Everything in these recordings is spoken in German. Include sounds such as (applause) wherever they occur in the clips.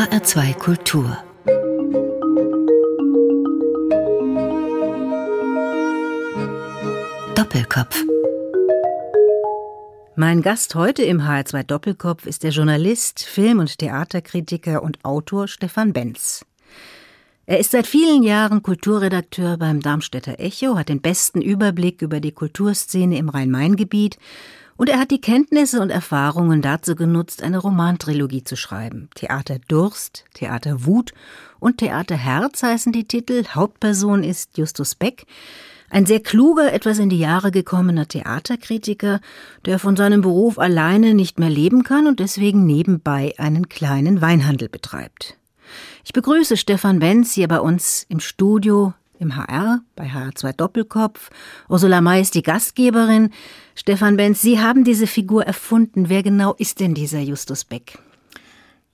HR2 Kultur Doppelkopf mein Gast heute im HR2 Doppelkopf ist der Journalist, Film- und Theaterkritiker und Autor Stefan Benz. Er ist seit vielen Jahren Kulturredakteur beim Darmstädter Echo, hat den besten Überblick über die Kulturszene im Rhein-Main-Gebiet und er hat die Kenntnisse und Erfahrungen dazu genutzt, eine Romantrilogie zu schreiben. Theater Durst, Theater Wut und Theater Herz heißen die Titel. Hauptperson ist Justus Beck. Ein sehr kluger, etwas in die Jahre gekommener Theaterkritiker, der von seinem Beruf alleine nicht mehr leben kann und deswegen nebenbei einen kleinen Weinhandel betreibt. Ich begrüße Stefan Benz hier bei uns im Studio im HR, bei HR2 Doppelkopf. Ursula May ist die Gastgeberin. Stefan Benz, Sie haben diese Figur erfunden. Wer genau ist denn dieser Justus Beck?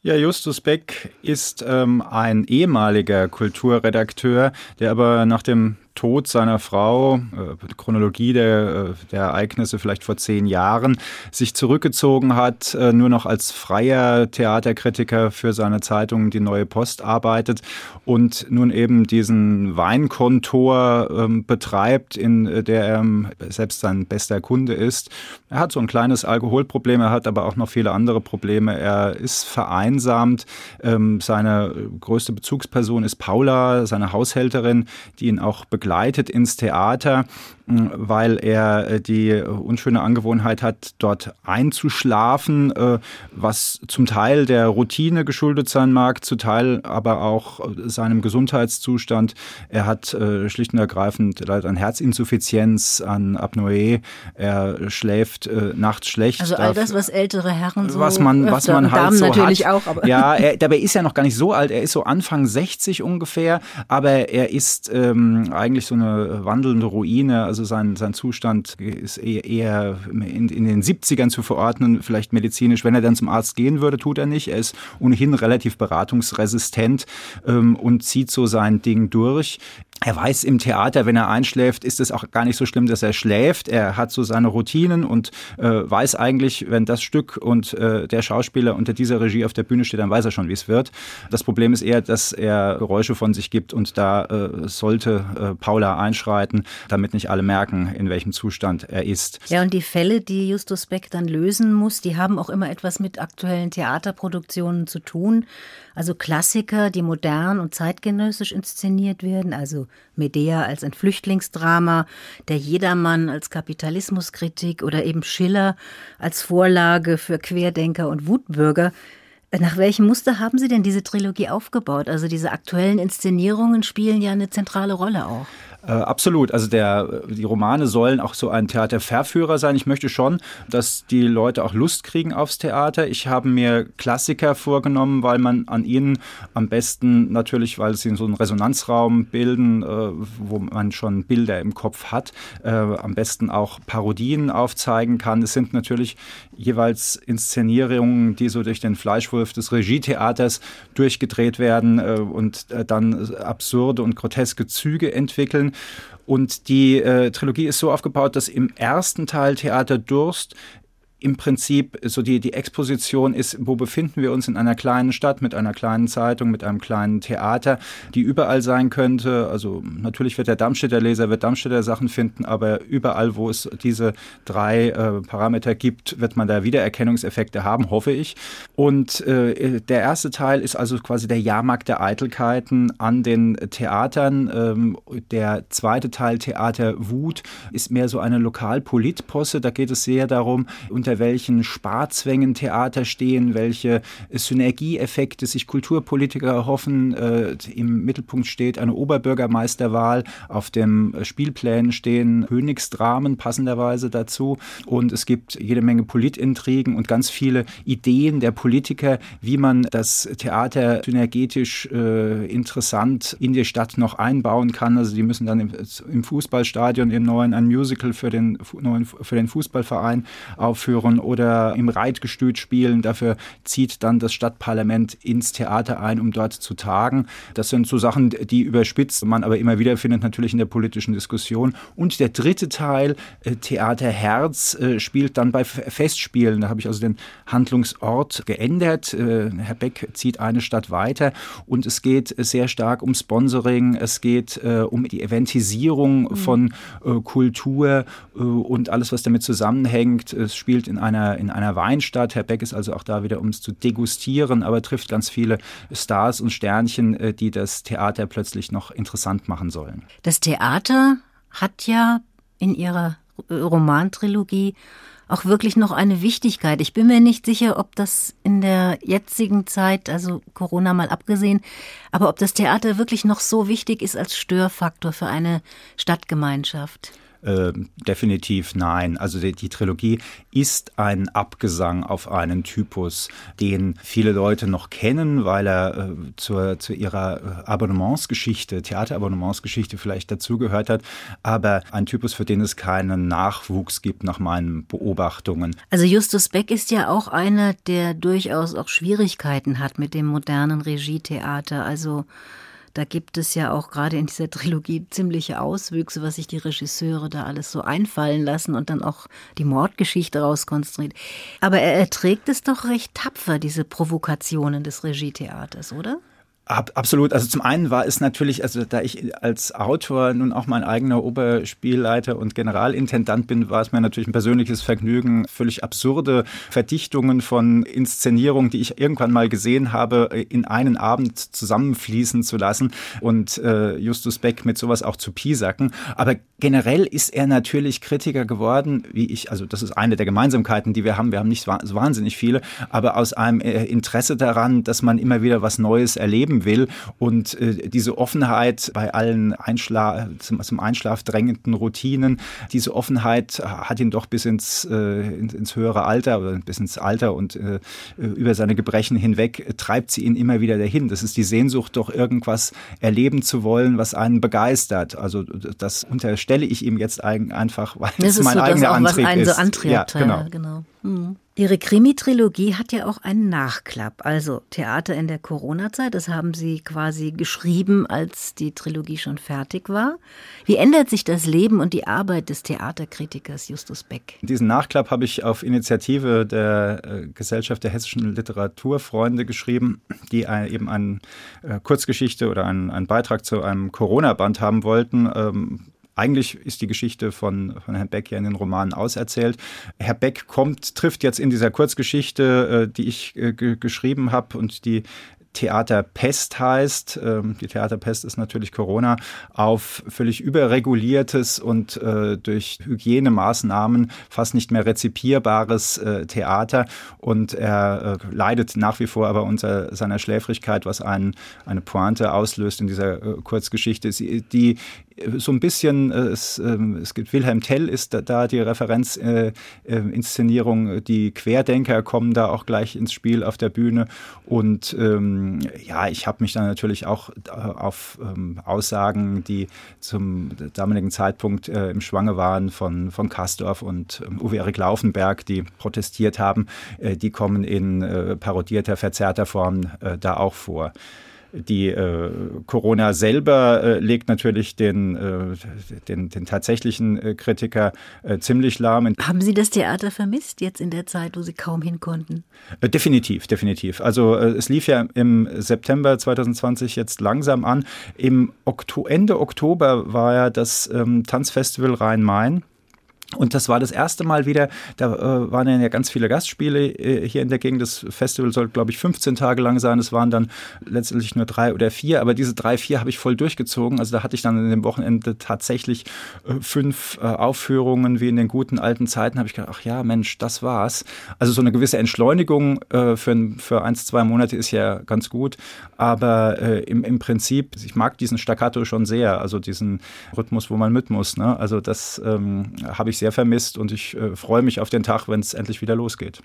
Ja, Justus Beck ist ähm, ein ehemaliger Kulturredakteur, der aber nach dem Tod seiner Frau, äh, Chronologie der, äh, der Ereignisse vielleicht vor zehn Jahren, sich zurückgezogen hat, äh, nur noch als freier Theaterkritiker für seine Zeitung Die Neue Post arbeitet und nun eben diesen Weinkontor ähm, betreibt, in äh, der er ähm, selbst sein bester Kunde ist. Er hat so ein kleines Alkoholproblem, er hat aber auch noch viele andere Probleme. Er ist vereinsamt. Ähm, seine größte Bezugsperson ist Paula, seine Haushälterin, die ihn auch begleitet begleitet ins Theater weil er äh, die unschöne Angewohnheit hat, dort einzuschlafen, äh, was zum Teil der Routine geschuldet sein mag, zu Teil aber auch seinem Gesundheitszustand. Er hat äh, schlicht und ergreifend leider an Herzinsuffizienz, an Apnoe. Er schläft nachts schlecht. Also all das, was ältere Herren so was man, was man halt Damen so natürlich hat. auch. Aber ja, (laughs) er, dabei ist er noch gar nicht so alt. Er ist so Anfang 60 ungefähr, aber er ist ähm, eigentlich so eine wandelnde Ruine. Also sein, sein Zustand ist eher in, in den 70ern zu verordnen, vielleicht medizinisch. Wenn er dann zum Arzt gehen würde, tut er nicht. Er ist ohnehin relativ beratungsresistent ähm, und zieht so sein Ding durch er weiß im Theater, wenn er einschläft, ist es auch gar nicht so schlimm, dass er schläft. Er hat so seine Routinen und äh, weiß eigentlich, wenn das Stück und äh, der Schauspieler unter dieser Regie auf der Bühne steht, dann weiß er schon, wie es wird. Das Problem ist eher, dass er Geräusche von sich gibt und da äh, sollte äh, Paula einschreiten, damit nicht alle merken, in welchem Zustand er ist. Ja, und die Fälle, die Justus Beck dann lösen muss, die haben auch immer etwas mit aktuellen Theaterproduktionen zu tun. Also Klassiker, die modern und zeitgenössisch inszeniert werden, also Medea als ein Flüchtlingsdrama, der Jedermann als Kapitalismuskritik oder eben Schiller als Vorlage für Querdenker und Wutbürger. Nach welchem Muster haben Sie denn diese Trilogie aufgebaut? Also diese aktuellen Inszenierungen spielen ja eine zentrale Rolle auch. Äh, absolut. Also der, die Romane sollen auch so ein Theaterverführer sein. Ich möchte schon, dass die Leute auch Lust kriegen aufs Theater. Ich habe mir Klassiker vorgenommen, weil man an ihnen am besten natürlich, weil sie so einen Resonanzraum bilden, äh, wo man schon Bilder im Kopf hat, äh, am besten auch Parodien aufzeigen kann. Es sind natürlich jeweils Inszenierungen, die so durch den Fleischwurf des Regietheaters durchgedreht werden äh, und äh, dann absurde und groteske Züge entwickeln. Und die äh, Trilogie ist so aufgebaut, dass im ersten Teil Theater Durst im Prinzip so die, die Exposition ist, wo befinden wir uns in einer kleinen Stadt mit einer kleinen Zeitung, mit einem kleinen Theater, die überall sein könnte. Also natürlich wird der Darmstädter Leser wird Darmstädter Sachen finden, aber überall, wo es diese drei äh, Parameter gibt, wird man da Wiedererkennungseffekte haben, hoffe ich. Und äh, der erste Teil ist also quasi der Jahrmarkt der Eitelkeiten an den Theatern. Ähm, der zweite Teil Theater Wut ist mehr so eine Lokalpolitposse. Da geht es sehr darum, unter welchen Sparzwängen Theater stehen, welche Synergieeffekte sich Kulturpolitiker erhoffen. Äh, Im Mittelpunkt steht eine Oberbürgermeisterwahl, auf dem Spielplänen stehen Königsdramen passenderweise dazu und es gibt jede Menge Politintrigen und ganz viele Ideen der Politiker, wie man das Theater synergetisch äh, interessant in die Stadt noch einbauen kann. Also die müssen dann im, im Fußballstadion im neuen ein Musical für den, für den Fußballverein aufführen aufführen oder im Reitgestüt spielen. Dafür zieht dann das Stadtparlament ins Theater ein, um dort zu tagen. Das sind so Sachen, die überspitzt man aber immer wieder findet, natürlich in der politischen Diskussion. Und der dritte Teil, äh, Theater Herz, äh, spielt dann bei Festspielen. Da habe ich also den Handlungsort geändert. Äh, Herr Beck zieht eine Stadt weiter und es geht sehr stark um Sponsoring, es geht um die Eventisierung mhm. von Kultur und alles, was damit zusammenhängt. Es spielt in einer, in einer Weinstadt. Herr Beck ist also auch da wieder, um es zu degustieren, aber trifft ganz viele Stars und Sternchen, die das Theater plötzlich noch interessant machen sollen. Das Theater hat ja in ihrer Romantrilogie auch wirklich noch eine Wichtigkeit. Ich bin mir nicht sicher, ob das in der jetzigen Zeit, also Corona mal abgesehen, aber ob das Theater wirklich noch so wichtig ist als Störfaktor für eine Stadtgemeinschaft. Äh, definitiv nein. Also die, die, Trilogie ist ein Abgesang auf einen Typus, den viele Leute noch kennen, weil er äh, zur, zu ihrer äh, Abonnementsgeschichte, Theaterabonnementsgeschichte vielleicht dazugehört hat, aber ein Typus, für den es keinen Nachwuchs gibt nach meinen Beobachtungen. Also Justus Beck ist ja auch einer, der durchaus auch Schwierigkeiten hat mit dem modernen Regietheater. Also da gibt es ja auch gerade in dieser Trilogie ziemliche Auswüchse, was sich die Regisseure da alles so einfallen lassen und dann auch die Mordgeschichte rauskonstruiert. Aber er erträgt es doch recht tapfer, diese Provokationen des Regietheaters, oder? Ab, absolut. Also zum einen war es natürlich, also da ich als Autor nun auch mein eigener Oberspielleiter und Generalintendant bin, war es mir natürlich ein persönliches Vergnügen, völlig absurde Verdichtungen von Inszenierungen, die ich irgendwann mal gesehen habe, in einen Abend zusammenfließen zu lassen und äh, Justus Beck mit sowas auch zu piesacken. Aber generell ist er natürlich Kritiker geworden, wie ich, also das ist eine der Gemeinsamkeiten, die wir haben. Wir haben nicht so wahnsinnig viele, aber aus einem äh, Interesse daran, dass man immer wieder was Neues erleben leben will. Und äh, diese Offenheit bei allen Einschla zum, zum, Einschlaf drängenden Routinen, diese Offenheit hat ihn doch bis ins, äh, ins, ins, höhere Alter oder bis ins Alter und äh, über seine Gebrechen hinweg treibt sie ihn immer wieder dahin. Das ist die Sehnsucht, doch irgendwas erleben zu wollen, was einen begeistert. Also das unterstelle ich ihm jetzt einfach, weil das es mein so eigener Antrieb was einen ist. So antreibt, ja, genau. genau. Mhm. Ihre Krimi-Trilogie hat ja auch einen Nachklapp, also Theater in der Corona-Zeit. Das haben Sie quasi geschrieben, als die Trilogie schon fertig war. Wie ändert sich das Leben und die Arbeit des Theaterkritikers Justus Beck? Diesen Nachklapp habe ich auf Initiative der äh, Gesellschaft der hessischen Literaturfreunde geschrieben, die eben eine äh, Kurzgeschichte oder einen, Beitrag zu einem Corona-Band haben wollten. Eigentlich ist die Geschichte von, von Herrn Beck ja in den Romanen auserzählt. Herr Beck kommt, trifft jetzt in dieser Kurzgeschichte, äh, die ich äh, geschrieben habe und die Theaterpest heißt, ähm, die Theaterpest ist natürlich Corona, auf völlig überreguliertes und äh, durch Hygienemaßnahmen fast nicht mehr rezipierbares äh, Theater. Und er äh, leidet nach wie vor aber unter seiner Schläfrigkeit, was einen, eine Pointe auslöst in dieser Kurzgeschichte, die so ein bisschen, es, ähm, es gibt Wilhelm Tell ist da, die Referenzinszenierung, die Querdenker kommen da auch gleich ins Spiel auf der Bühne und ähm, ja, ich habe mich dann natürlich auch äh, auf ähm, Aussagen, die zum damaligen Zeitpunkt äh, im Schwange waren von, von Kastorf und ähm, Uwe Erik Laufenberg, die protestiert haben, äh, die kommen in äh, parodierter, verzerrter Form äh, da auch vor. Die äh, Corona selber äh, legt natürlich den, äh, den, den, tatsächlichen äh, Kritiker äh, ziemlich lahm. Haben Sie das Theater vermisst jetzt in der Zeit, wo Sie kaum hin konnten? Äh, definitiv, definitiv. Also es lief ja im September 2020 jetzt langsam an. Im Okto Ende Oktober war ja das ähm, Tanzfestival Rhein-Main. Und das war das erste Mal wieder, da äh, waren ja ganz viele Gastspiele äh, hier in der Gegend. Das Festival sollte, glaube ich, 15 Tage lang sein. Es waren dann letztendlich nur drei oder vier, aber diese drei, vier habe ich voll durchgezogen. Also da hatte ich dann in dem Wochenende tatsächlich äh, fünf äh, Aufführungen, wie in den guten alten Zeiten, habe ich gedacht, ach ja, Mensch, das war's. Also so eine gewisse Entschleunigung äh, für, für eins, zwei Monate ist ja ganz gut. Aber äh, im, im Prinzip, ich mag diesen Staccato schon sehr, also diesen Rhythmus, wo man mit muss. Ne? Also das ähm, habe ich sehr vermisst und ich äh, freue mich auf den Tag, wenn es endlich wieder losgeht.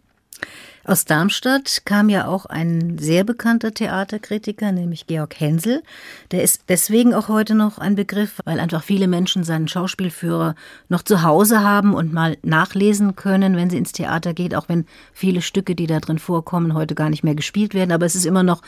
Aus Darmstadt kam ja auch ein sehr bekannter Theaterkritiker, nämlich Georg Hensel. Der ist deswegen auch heute noch ein Begriff, weil einfach viele Menschen seinen Schauspielführer noch zu Hause haben und mal nachlesen können, wenn sie ins Theater geht, auch wenn viele Stücke, die da drin vorkommen, heute gar nicht mehr gespielt werden. Aber es ist immer noch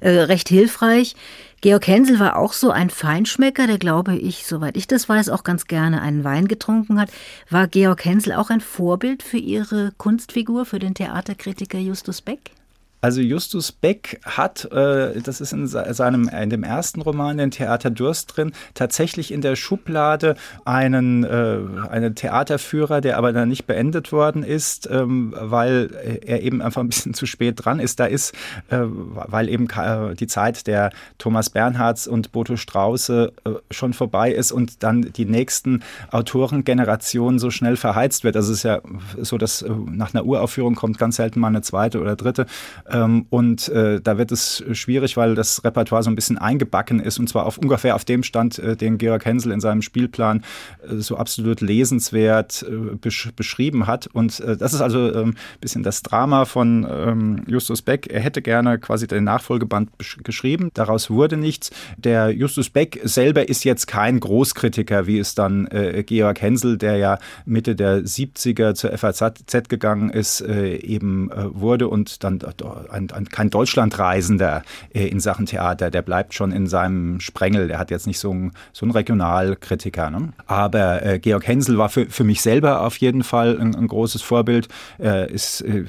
äh, recht hilfreich. Georg Hensel war auch so ein Feinschmecker, der, glaube ich, soweit ich das weiß, auch ganz gerne einen Wein getrunken hat. War Georg Hensel auch ein Vorbild für Ihre Kunstfigur, für den Theaterkritiker Justus Beck? Also Justus Beck hat, äh, das ist in seinem in dem ersten Roman, den Theater Durst drin, tatsächlich in der Schublade einen, äh, einen Theaterführer, der aber dann nicht beendet worden ist, ähm, weil er eben einfach ein bisschen (laughs) zu spät dran ist. Da ist, äh, weil eben die Zeit der Thomas Bernhards und Boto Strauße äh, schon vorbei ist und dann die nächsten Autorengenerationen so schnell verheizt wird. Also es ist ja so, dass äh, nach einer Uraufführung kommt ganz selten mal eine zweite oder dritte ähm, und äh, da wird es schwierig, weil das Repertoire so ein bisschen eingebacken ist und zwar auf ungefähr auf dem Stand, äh, den Georg Hensel in seinem Spielplan äh, so absolut lesenswert äh, besch beschrieben hat. Und äh, das ist also ein ähm, bisschen das Drama von ähm, Justus Beck. Er hätte gerne quasi den Nachfolgeband geschrieben. Daraus wurde nichts. Der Justus Beck selber ist jetzt kein Großkritiker, wie es dann äh, Georg Hensel, der ja Mitte der 70er zur FAZ gegangen ist, eben wurde und dann ein, ein, kein Deutschlandreisender äh, in Sachen Theater, der bleibt schon in seinem Sprengel. Der hat jetzt nicht so einen, so einen Regionalkritiker. Ne? Aber äh, Georg Hensel war für, für mich selber auf jeden Fall ein, ein großes Vorbild. Er, ist, äh,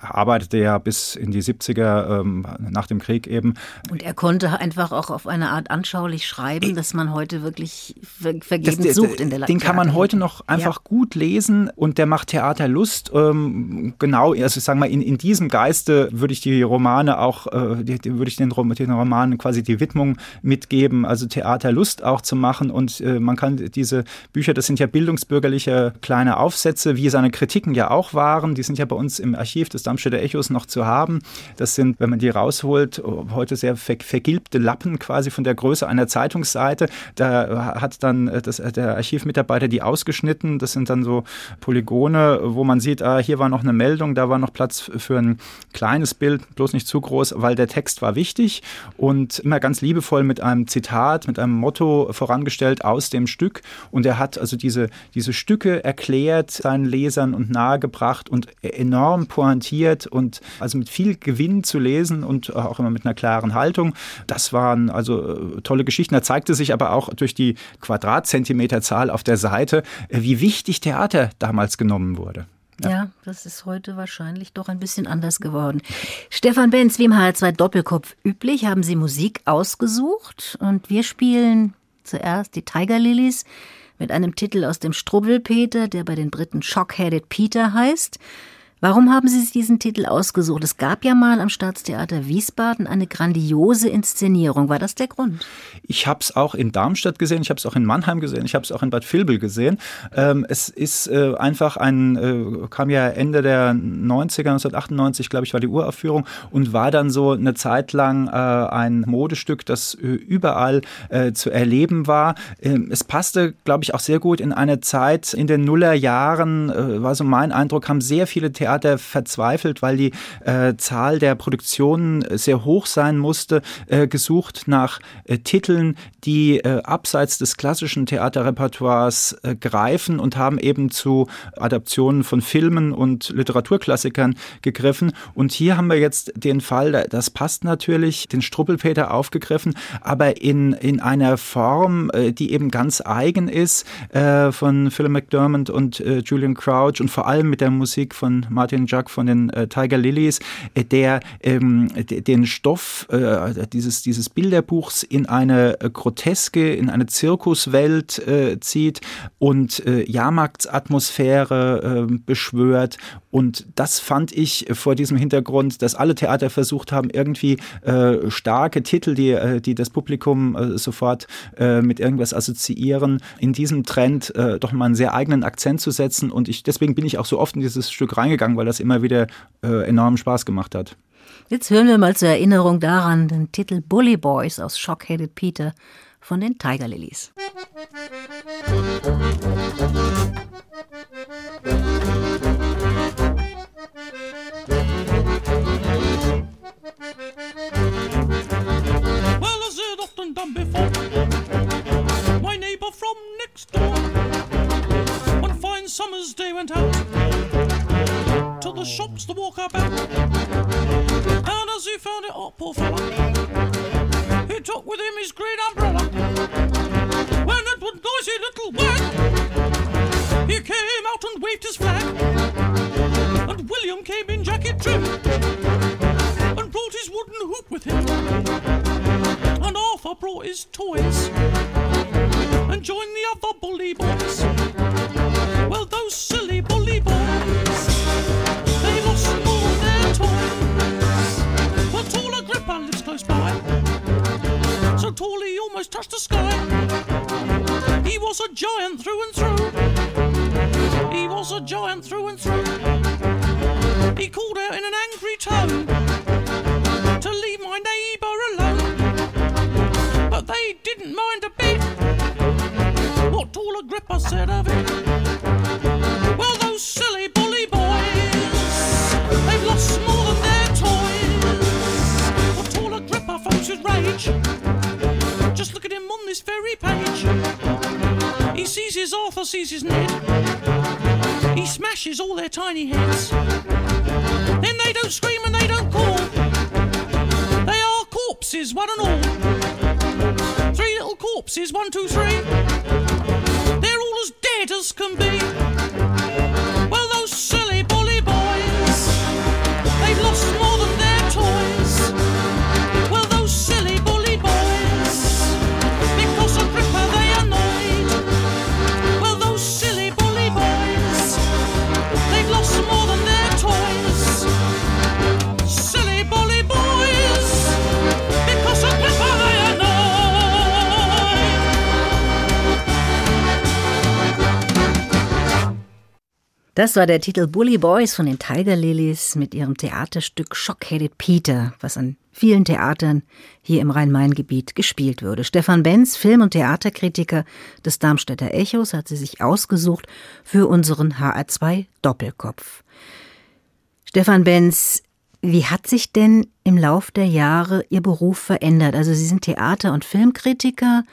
arbeitete ja bis in die 70er ähm, nach dem Krieg eben. Und er konnte einfach auch auf eine Art anschaulich schreiben, dass man heute wirklich ver vergebens das, sucht in der Den kann man heute noch einfach ja. gut lesen und der macht Theater Lust. Ähm, genau, also ich sage mal, in, in diesem Geiste würde ich die Romane auch, äh, die, würde ich den, den Romanen quasi die Widmung mitgeben, also Theaterlust auch zu machen. Und äh, man kann diese Bücher, das sind ja bildungsbürgerliche kleine Aufsätze, wie seine Kritiken ja auch waren. Die sind ja bei uns im Archiv des Darmstädter Echos noch zu haben. Das sind, wenn man die rausholt, heute sehr ver vergilbte Lappen quasi von der Größe einer Zeitungsseite. Da hat dann äh, das, der Archivmitarbeiter die ausgeschnitten. Das sind dann so Polygone, wo man sieht, ah, hier war noch eine Meldung, da war noch Platz für ein kleines Bild Bild, bloß nicht zu groß, weil der Text war wichtig und immer ganz liebevoll mit einem Zitat, mit einem Motto vorangestellt aus dem Stück. Und er hat also diese, diese Stücke erklärt seinen Lesern und nahegebracht und enorm pointiert und also mit viel Gewinn zu lesen und auch immer mit einer klaren Haltung. Das waren also äh, tolle Geschichten. Da zeigte sich aber auch durch die Quadratzentimeterzahl auf der Seite, äh, wie wichtig Theater damals genommen wurde. Ja. ja. das ist heute wahrscheinlich doch ein bisschen anders geworden. Stefan Benz, wie im HR2 Doppelkopf üblich, haben Sie Musik ausgesucht und wir spielen zuerst die Tiger Lilies mit einem Titel aus dem Strubbelpeter, der bei den Briten Shockheaded Peter heißt. Warum haben Sie sich diesen Titel ausgesucht? Es gab ja mal am Staatstheater Wiesbaden eine grandiose Inszenierung. War das der Grund? Ich habe es auch in Darmstadt gesehen, ich habe es auch in Mannheim gesehen, ich habe es auch in Bad Vilbel gesehen. Ähm, es ist äh, einfach ein, äh, kam ja Ende der 90er, 1998, glaube ich, war die Uraufführung und war dann so eine Zeit lang äh, ein Modestück, das äh, überall äh, zu erleben war. Ähm, es passte, glaube ich, auch sehr gut in eine Zeit in den Nullerjahren, äh, war so mein Eindruck, haben sehr viele Theater Theater verzweifelt, weil die äh, Zahl der Produktionen sehr hoch sein musste, äh, gesucht nach äh, Titeln, die äh, abseits des klassischen Theaterrepertoires äh, greifen und haben eben zu Adaptionen von Filmen und Literaturklassikern gegriffen. Und hier haben wir jetzt den Fall, das passt natürlich, den Struppelpeter aufgegriffen, aber in, in einer Form, äh, die eben ganz eigen ist, von Philip McDermott und Julian Crouch und vor allem mit der Musik von Martin Jack von den äh, Tiger Lilies, äh, der ähm, den Stoff äh, dieses, dieses Bilderbuchs in eine äh, groteske, in eine Zirkuswelt äh, zieht und Jahrmarktsatmosphäre äh, beschwört. Und das fand ich vor diesem Hintergrund, dass alle Theater versucht haben, irgendwie starke Titel, die, die das Publikum sofort mit irgendwas assoziieren, in diesem Trend doch mal einen sehr eigenen Akzent zu setzen. Und ich, deswegen bin ich auch so oft in dieses Stück reingegangen sagen, weil das immer wieder äh, enormen Spaß gemacht hat. Jetzt hören wir mal zur Erinnerung daran den Titel Bully Boys aus Shockheaded Peter von den Tiger Lilies. Well, as it often done before, my neighbor from next door, one fine summer's day went out. the shops to walk about. And as he found it, oh, poor fella, he took with him his green umbrella. When that one noisy little wag, he came out and waved his flag. And William came in jacket trim and brought his wooden hoop with him. And Arthur brought his toys and joined the other bully boys. He touched the sky. He was a giant through and through. He was a giant through and through. He called out in an angry tone to leave my neighbour alone. But they didn't mind a bit what tall Agrippa said of it. Sees his Ned. He smashes all their tiny heads. Then they don't scream and they don't call. They are corpses, one and all. Three little corpses, one, two, three. They're all as dead as can be. Das war der Titel Bully Boys von den Tiger Lilies mit ihrem Theaterstück Shockheaded Peter, was an vielen Theatern hier im Rhein-Main-Gebiet gespielt wurde. Stefan Benz, Film- und Theaterkritiker des Darmstädter Echos, hat sie sich ausgesucht für unseren HR2 Doppelkopf. Stefan Benz, wie hat sich denn im Lauf der Jahre Ihr Beruf verändert? Also Sie sind Theater- und Filmkritiker.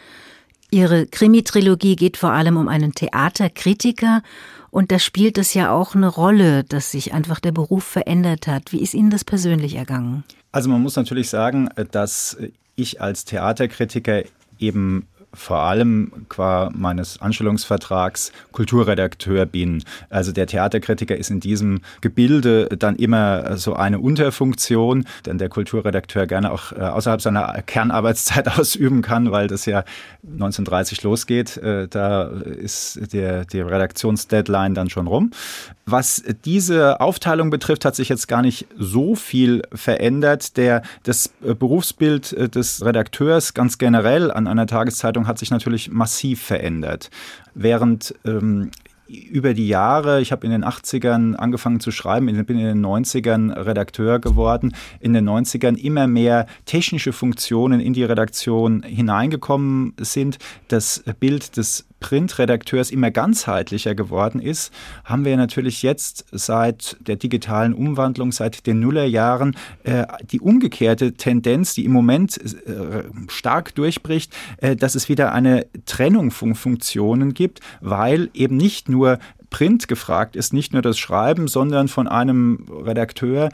Ihre Krimi-Trilogie geht vor allem um einen Theaterkritiker und da spielt es ja auch eine Rolle, dass sich einfach der Beruf verändert hat. Wie ist Ihnen das persönlich ergangen? Also man muss natürlich sagen, dass ich als Theaterkritiker eben vor allem qua meines Anstellungsvertrags Kulturredakteur bin. Also der Theaterkritiker ist in diesem Gebilde dann immer so eine Unterfunktion, denn der Kulturredakteur gerne auch äh, außerhalb seiner Kernarbeitszeit (laughs) ausüben kann, weil das ja 1930 losgeht. Äh, da ist der, die Redaktionsdeadline dann schon rum. Was diese Aufteilung betrifft, hat sich jetzt gar nicht so viel verändert. Der, das Berufsbild des Redakteurs ganz generell an einer Tageszeitung hat sich natürlich massiv verändert. Während ähm, über die Jahre, ich habe in den 80ern angefangen zu schreiben, bin in den 90ern Redakteur geworden, in den 90ern immer mehr technische Funktionen in die Redaktion hineingekommen sind, das Bild des Printredakteurs immer ganzheitlicher geworden ist, haben wir natürlich jetzt seit der digitalen Umwandlung, seit den Nullerjahren, äh, die umgekehrte Tendenz, die im Moment äh, stark durchbricht, äh, dass es wieder eine Trennung von Funktionen gibt, weil eben nicht nur Print gefragt ist, nicht nur das Schreiben, sondern von einem Redakteur,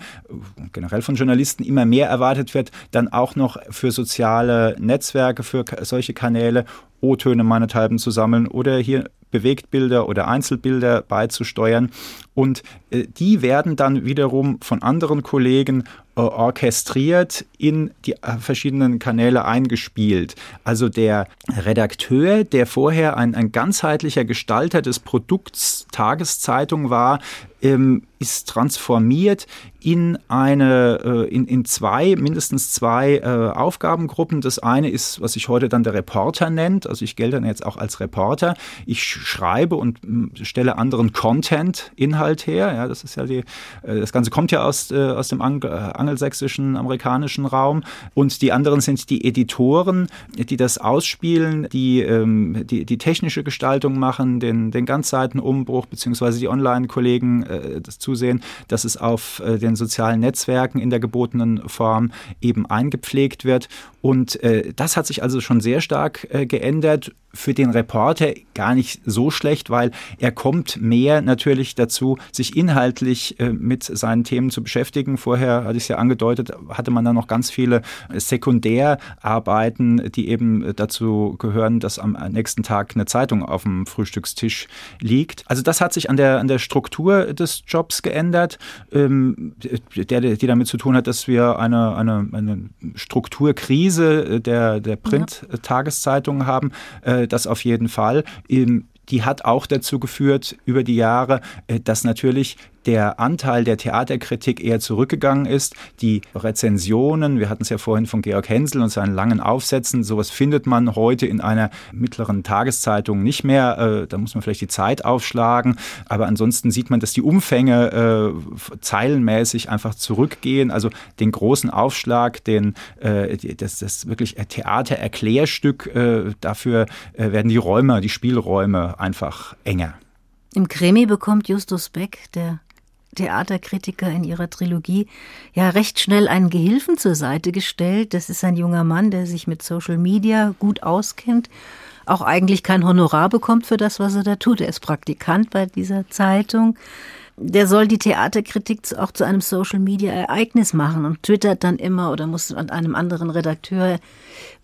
generell von Journalisten immer mehr erwartet wird, dann auch noch für soziale Netzwerke, für solche Kanäle O-Töne meinethalben zu sammeln oder hier Bewegtbilder oder Einzelbilder beizusteuern. Und äh, die werden dann wiederum von anderen Kollegen äh, orchestriert in die äh, verschiedenen Kanäle eingespielt. Also der Redakteur, der vorher ein, ein ganzheitlicher Gestalter des Produkts Tageszeitung war, ähm, ist transformiert in eine, äh, in, in zwei, mindestens zwei äh, Aufgabengruppen. Das eine ist, was sich heute dann der Reporter nennt. Also ich gelte dann jetzt auch als Reporter. Ich schreibe und äh, stelle anderen Content, Inhalt her. Ja, das ist ja die, äh, das Ganze kommt ja aus, äh, aus dem Ang angelsächsischen, amerikanischen Raum. Und die anderen sind die Editoren, die das ausspielen, die, ähm, die, die technische Gestaltung machen, den, den Ganzseitenumbruch, beziehungsweise die Online-Kollegen äh, das zusehen, dass es auf äh, den sozialen Netzwerken in der gebotenen Form eben eingepflegt wird. Und äh, das hat sich also schon sehr stark äh, geändert für den Reporter gar nicht so schlecht, weil er kommt mehr natürlich dazu, sich inhaltlich äh, mit seinen Themen zu beschäftigen. Vorher hatte ich es ja angedeutet, hatte man da noch ganz viele Sekundärarbeiten, die eben dazu gehören, dass am nächsten Tag eine Zeitung auf dem Frühstückstisch liegt. Also das hat sich an der, an der Struktur des Jobs geändert, ähm, der, die damit zu tun hat, dass wir eine, eine, eine Strukturkrise der, der Print-Tageszeitungen haben. Äh, das auf jeden Fall. Die hat auch dazu geführt über die Jahre, äh, dass natürlich der Anteil der Theaterkritik eher zurückgegangen ist. Die Rezensionen, wir hatten es ja vorhin von Georg Hensel und seinen langen Aufsätzen, sowas findet man heute in einer mittleren Tageszeitung nicht mehr. Äh, da muss man vielleicht die Zeit aufschlagen. Aber ansonsten sieht man, dass die Umfänge äh, zeilenmäßig einfach zurückgehen. Also den großen Aufschlag, den, äh, das, das wirklich Theatererklärstück, äh, dafür äh, werden die Räume, die Spielräume einfach enger. Im Krimi bekommt Justus Beck, der Theaterkritiker in ihrer Trilogie ja recht schnell einen Gehilfen zur Seite gestellt. Das ist ein junger Mann, der sich mit Social Media gut auskennt, auch eigentlich kein Honorar bekommt für das, was er da tut. Er ist Praktikant bei dieser Zeitung der soll die Theaterkritik auch zu einem Social-Media-Ereignis machen und twittert dann immer oder muss an einem anderen Redakteur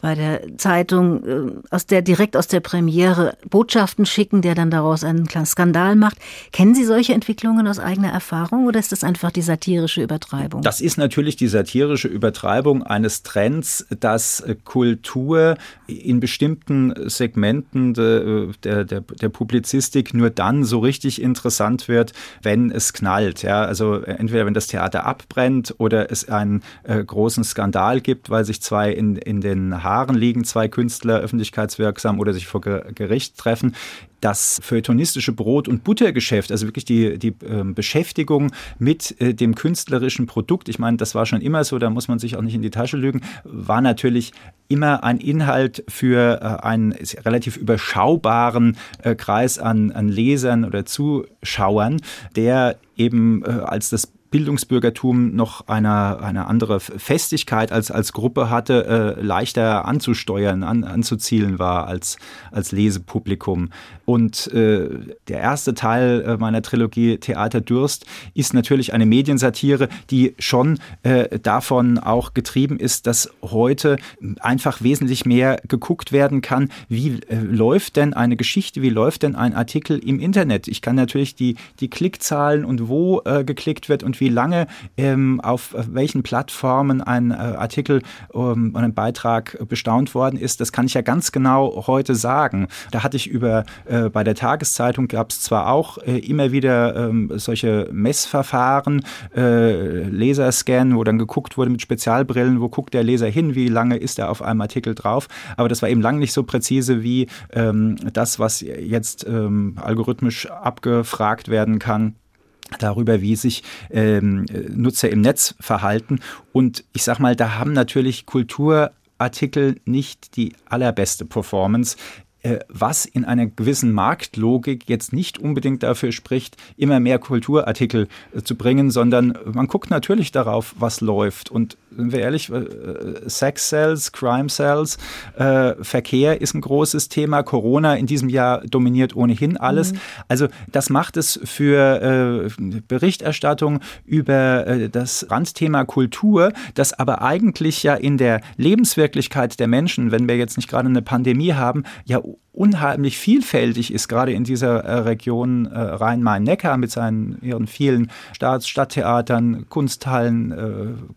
bei der Zeitung, äh, aus der direkt aus der Premiere Botschaften schicken, der dann daraus einen kleinen Skandal macht. Kennen Sie solche Entwicklungen aus eigener Erfahrung oder ist das einfach die satirische Übertreibung? Das ist natürlich die satirische Übertreibung eines Trends, dass Kultur in bestimmten Segmenten der, der, der Publizistik nur dann so richtig interessant wird, wenn wenn es knallt. Ja? Also entweder wenn das Theater abbrennt oder es einen äh, großen Skandal gibt, weil sich zwei in, in den Haaren liegen, zwei Künstler öffentlichkeitswirksam oder sich vor Gericht treffen. Das feuilletonistische Brot- und Buttergeschäft, also wirklich die, die äh, Beschäftigung mit äh, dem künstlerischen Produkt, ich meine, das war schon immer so, da muss man sich auch nicht in die Tasche lügen, war natürlich immer ein Inhalt für äh, einen relativ überschaubaren äh, Kreis an, an Lesern oder Zuschauern, der eben äh, als das Bildungsbürgertum noch eine, eine andere Festigkeit als, als Gruppe hatte, äh, leichter anzusteuern, an, anzuzielen war als, als Lesepublikum. Und äh, der erste Teil äh, meiner Trilogie Theater Durst ist natürlich eine Mediensatire, die schon äh, davon auch getrieben ist, dass heute einfach wesentlich mehr geguckt werden kann, wie äh, läuft denn eine Geschichte, wie läuft denn ein Artikel im Internet. Ich kann natürlich die, die Klickzahlen und wo äh, geklickt wird und wie wie lange ähm, auf welchen Plattformen ein äh, Artikel ähm, und ein Beitrag bestaunt worden ist, das kann ich ja ganz genau heute sagen. Da hatte ich über äh, bei der Tageszeitung gab es zwar auch äh, immer wieder ähm, solche Messverfahren, äh, Laserscan, wo dann geguckt wurde mit Spezialbrillen, wo guckt der Leser hin, wie lange ist er auf einem Artikel drauf, aber das war eben lang nicht so präzise wie ähm, das, was jetzt ähm, algorithmisch abgefragt werden kann darüber, wie sich ähm, Nutzer im Netz verhalten. Und ich sag mal, da haben natürlich Kulturartikel nicht die allerbeste Performance. Äh, was in einer gewissen Marktlogik jetzt nicht unbedingt dafür spricht, immer mehr Kulturartikel äh, zu bringen, sondern man guckt natürlich darauf, was läuft. Und sind wir ehrlich, äh, Sex Cells, Crime Cells, Verkehr ist ein großes Thema. Corona in diesem Jahr dominiert ohnehin alles. Mhm. Also das macht es für Berichterstattung über das Randthema Kultur, das aber eigentlich ja in der Lebenswirklichkeit der Menschen, wenn wir jetzt nicht gerade eine Pandemie haben, ja unheimlich vielfältig ist, gerade in dieser äh, Region äh, Rhein-Main-Neckar mit seinen ihren vielen Staats-, Stadttheatern, Kunsthallen, äh,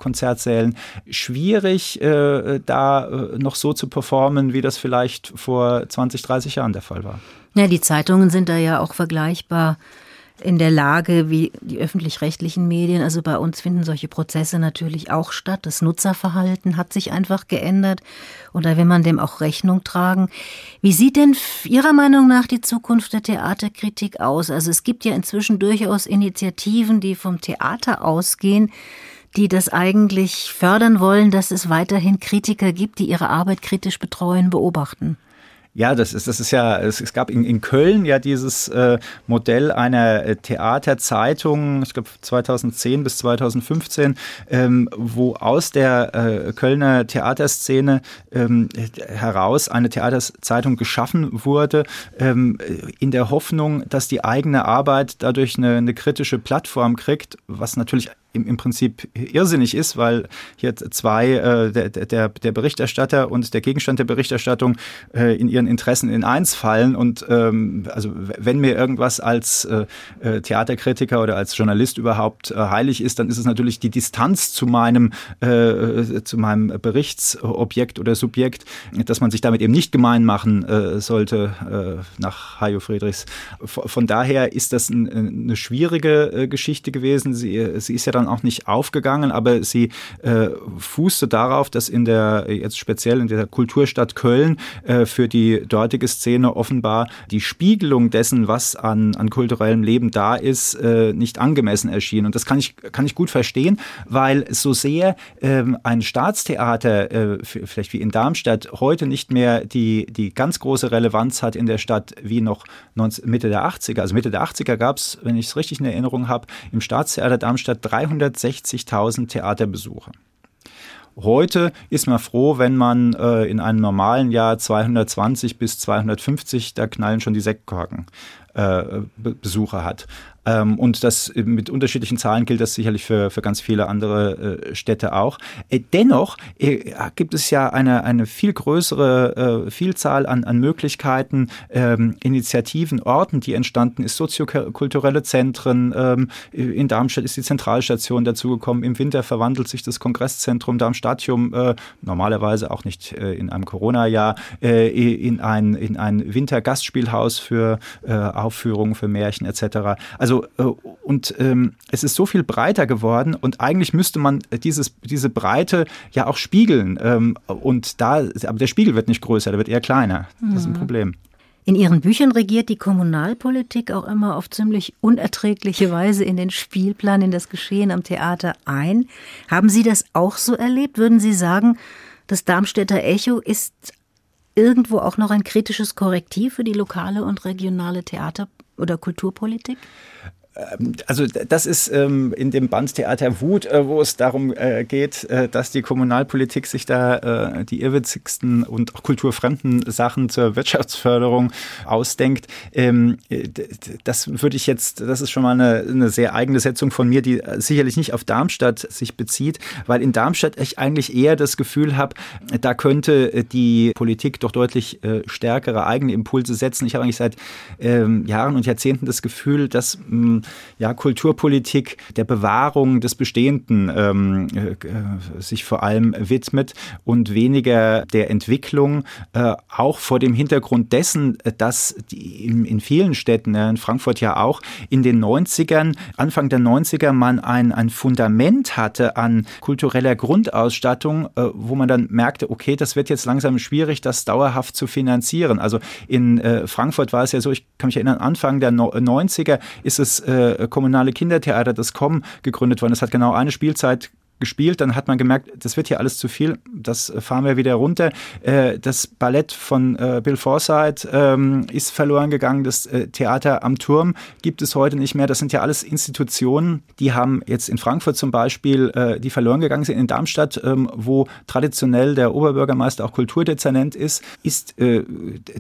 Konzertsälen, schwierig, da noch so zu performen, wie das vielleicht vor 20, 30 Jahren der Fall war. Ja, die Zeitungen sind da ja auch vergleichbar in der Lage wie die öffentlich-rechtlichen Medien. Also bei uns finden solche Prozesse natürlich auch statt. Das Nutzerverhalten hat sich einfach geändert und da will man dem auch Rechnung tragen. Wie sieht denn Ihrer Meinung nach die Zukunft der Theaterkritik aus? Also es gibt ja inzwischen durchaus Initiativen, die vom Theater ausgehen, die das eigentlich fördern wollen, dass es weiterhin Kritiker gibt, die ihre Arbeit kritisch betreuen, beobachten. Ja, das ist, das ist ja, es, es gab in, in Köln ja dieses äh, Modell einer äh, Theaterzeitung, ich glaube 2010 bis 2015, ähm, wo aus der äh, Kölner Theaterszene ähm, heraus eine Theaterzeitung geschaffen wurde, ähm, in der Hoffnung, dass die eigene Arbeit dadurch eine, eine kritische Plattform kriegt, was natürlich im, im Prinzip irrsinnig ist, weil hier zwei, äh, der, der, der Berichterstatter und der Gegenstand der Berichterstattung äh, in ihren Interessen in eins fallen. Und ähm, also wenn mir irgendwas als äh, äh, Theaterkritiker oder als Journalist überhaupt äh, heilig ist, dann ist es natürlich die Distanz zu meinem, äh, zu meinem Berichtsobjekt oder Subjekt, dass man sich damit eben nicht gemein machen äh, sollte äh, nach Hajo Friedrichs. Von daher ist das ein, eine schwierige äh, Geschichte gewesen. Sie, sie ist ja dann auch nicht aufgegangen, aber sie äh, fußte darauf, dass in der, jetzt speziell in der Kulturstadt Köln, äh, für die dortige Szene offenbar die Spiegelung dessen, was an, an kulturellem Leben da ist, äh, nicht angemessen erschien. Und das kann ich, kann ich gut verstehen, weil so sehr ähm, ein Staatstheater, äh, vielleicht wie in Darmstadt, heute nicht mehr die, die ganz große Relevanz hat in der Stadt wie noch 19, Mitte der 80er. Also Mitte der 80er gab es, wenn ich es richtig in Erinnerung habe, im Staatstheater Darmstadt 300 360.000 Theaterbesucher. Heute ist man froh, wenn man äh, in einem normalen Jahr 220 bis 250, da knallen schon die Sektkorken, äh, Besucher hat. Ähm, und das mit unterschiedlichen Zahlen gilt das sicherlich für, für ganz viele andere äh, Städte auch. Äh, dennoch äh, gibt es ja eine, eine viel größere Vielzahl an, an Möglichkeiten, ähm, Initiativen, Orten, die entstanden ist, soziokulturelle Zentren. Ähm, in Darmstadt ist die Zentralstation dazugekommen. Im Winter verwandelt sich das Kongresszentrum Darmstadtium normalerweise auch nicht in einem Corona-Jahr in ein, in ein Wintergastspielhaus für Aufführungen, für Märchen etc. Also also, äh, und ähm, es ist so viel breiter geworden und eigentlich müsste man dieses, diese Breite ja auch spiegeln. Ähm, und da, aber der Spiegel wird nicht größer, der wird eher kleiner. Das ist ein mhm. Problem. In Ihren Büchern regiert die Kommunalpolitik auch immer auf ziemlich unerträgliche Weise in den Spielplan, in das Geschehen am Theater ein. Haben Sie das auch so erlebt? Würden Sie sagen, das Darmstädter Echo ist irgendwo auch noch ein kritisches Korrektiv für die lokale und regionale Theater- oder Kulturpolitik? Ähm, also das ist ähm, in dem Band Theater Wut, äh, wo es darum äh, geht, äh, dass die Kommunalpolitik sich da äh, die irrwitzigsten und auch kulturfremden Sachen zur Wirtschaftsförderung ausdenkt. Ähm, das würde ich jetzt, das ist schon mal eine, eine, sehr eigene Setzung von mir, die sicherlich nicht auf Darmstadt sich bezieht, weil in Darmstadt ich eigentlich eher das Gefühl habe, da könnte die Politik doch deutlich äh, stärkere eigene Impulse setzen. Ich habe eigentlich seit ähm, Jahren und Jahrzehnten das Gefühl, dass mh, ja, Kulturpolitik der Bewahrung des Bestehenden ähm, äh, sich vor allem widmet und weniger der Entwicklung, äh, auch vor dem Hintergrund dessen, dass die in, in vielen Städten, äh, in Frankfurt ja auch, in den 90ern, Anfang der 90er man ein, ein Fundament hatte an kultureller Grundausstattung, äh, wo man dann merkte, okay, das wird jetzt langsam schwierig, das dauerhaft zu finanzieren. Also in äh, Frankfurt war es ja so, ich kann mich erinnern, Anfang der no 90er ist es äh, kommunale Kindertheater, das COM, gegründet worden. Es hat genau eine Spielzeit gespielt, dann hat man gemerkt, das wird hier alles zu viel, das fahren wir wieder runter. Äh, das Ballett von äh, Bill Forsyth ähm, ist verloren gegangen, das äh, Theater am Turm gibt es heute nicht mehr. Das sind ja alles Institutionen, die haben jetzt in Frankfurt zum Beispiel, die verloren gegangen sind. In Darmstadt, ähm, wo traditionell der Oberbürgermeister auch Kulturdezernent ist, ist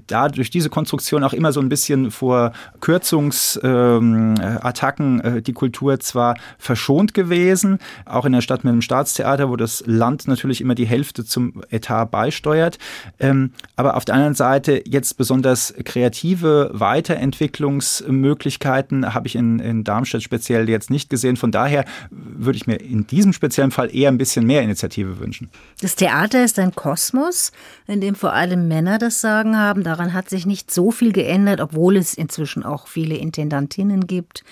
da durch diese Konstruktion auch immer so ein bisschen vor Kürzungsattacken ähm, die Kultur zwar verschont gewesen, auch in der Stadt mit dem Staatstheater, wo das Land natürlich immer die Hälfte zum Etat beisteuert. Ähm, aber auf der anderen Seite jetzt besonders kreative Weiterentwicklungsmöglichkeiten habe ich in, in Darmstadt speziell jetzt nicht gesehen. Von daher würde ich mir in diesem speziellen Fall eher ein bisschen mehr Initiative wünschen. Das Theater ist ein Kosmos, in dem vor allem Männer das Sagen haben. Daran hat sich nicht so viel geändert, obwohl es inzwischen auch viele Intendantinnen gibt.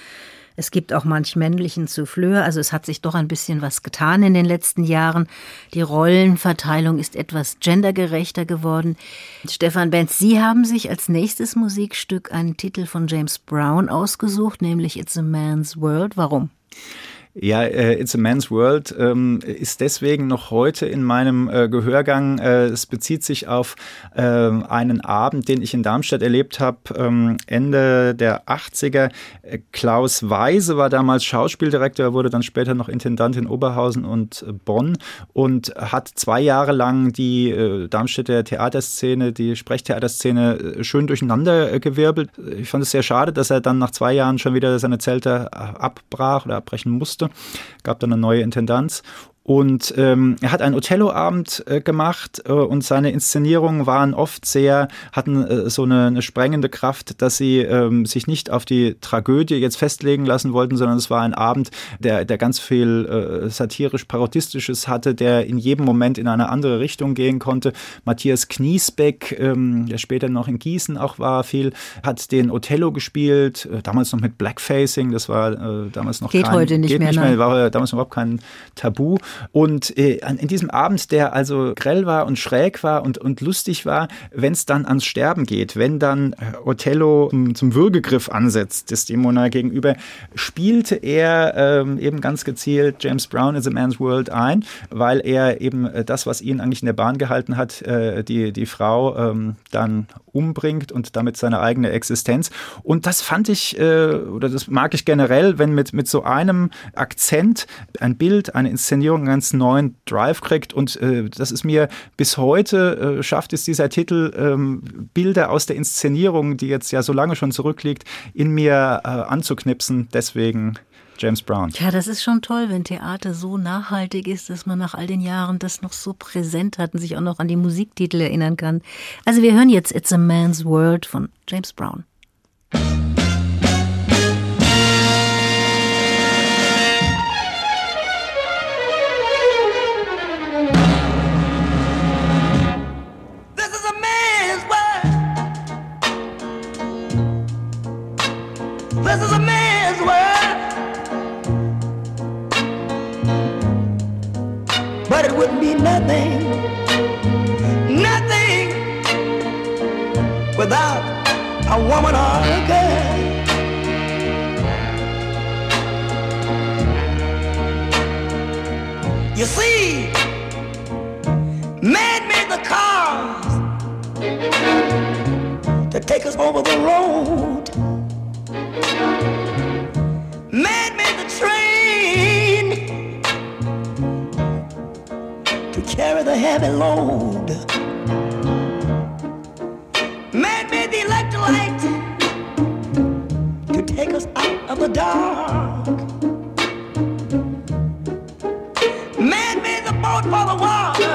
Es gibt auch manch männlichen Souffleur, also es hat sich doch ein bisschen was getan in den letzten Jahren. Die Rollenverteilung ist etwas gendergerechter geworden. Stefan Benz, Sie haben sich als nächstes Musikstück einen Titel von James Brown ausgesucht, nämlich It's a Man's World. Warum? Ja, äh, It's a Man's World ähm, ist deswegen noch heute in meinem äh, Gehörgang. Äh, es bezieht sich auf äh, einen Abend, den ich in Darmstadt erlebt habe, ähm, Ende der 80er. Äh, Klaus Weise war damals Schauspieldirektor, wurde dann später noch Intendant in Oberhausen und äh, Bonn und hat zwei Jahre lang die äh, Darmstädter Theaterszene, die Sprechtheaterszene schön durcheinander gewirbelt. Ich fand es sehr schade, dass er dann nach zwei Jahren schon wieder seine Zelte abbrach oder abbrechen musste musste. Gab dann eine neue Intendanz und ähm, er hat einen Othello-Abend äh, gemacht äh, und seine Inszenierungen waren oft sehr, hatten äh, so eine, eine sprengende Kraft, dass sie ähm, sich nicht auf die Tragödie jetzt festlegen lassen wollten, sondern es war ein Abend, der, der ganz viel äh, satirisch-parodistisches hatte, der in jedem Moment in eine andere Richtung gehen konnte. Matthias Kniesbeck, ähm, der später noch in Gießen auch war, viel, hat den Othello gespielt, äh, damals noch mit Blackfacing, das war äh, damals noch geht kein, heute nicht geht mehr, nicht nein. mehr war damals noch überhaupt kein Tabu. Und äh, in diesem Abend, der also grell war und schräg war und, und lustig war, wenn es dann ans Sterben geht, wenn dann äh, Othello zum, zum Würgegriff ansetzt, Desdemona gegenüber, spielte er ähm, eben ganz gezielt James Brown is a Man's World ein, weil er eben äh, das, was ihn eigentlich in der Bahn gehalten hat, äh, die, die Frau ähm, dann umbringt und damit seine eigene Existenz. Und das fand ich, äh, oder das mag ich generell, wenn mit, mit so einem Akzent ein Bild, eine Inszenierung einen ganz neuen Drive kriegt. Und äh, das ist mir bis heute, äh, schafft es dieser Titel, ähm, Bilder aus der Inszenierung, die jetzt ja so lange schon zurückliegt, in mir äh, anzuknipsen. Deswegen James Brown. Ja, das ist schon toll, wenn Theater so nachhaltig ist, dass man nach all den Jahren das noch so präsent hat und sich auch noch an die Musiktitel erinnern kann. Also wir hören jetzt It's a Man's World von James Brown. A woman or a girl. You see, Man made the cars to take us over the road. Man made the train to carry the heavy load. Of the dark. Man made the boat for the water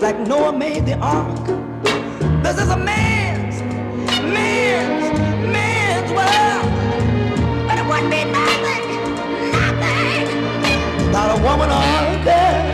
like Noah made the ark. This is a man's, man's, man's world. But it wouldn't be nothing, nothing without a woman or girl.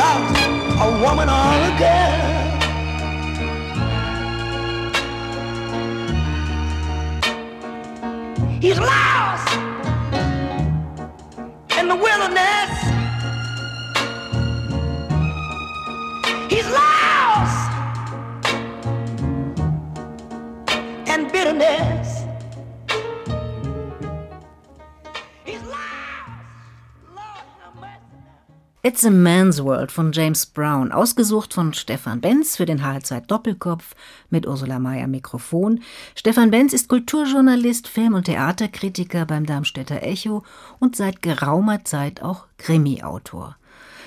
Without a woman or a girl. It's a Man's World von James Brown, ausgesucht von Stefan Benz für den HR2 Doppelkopf mit Ursula Mayer Mikrofon. Stefan Benz ist Kulturjournalist, Film- und Theaterkritiker beim Darmstädter Echo und seit geraumer Zeit auch Krimi-Autor.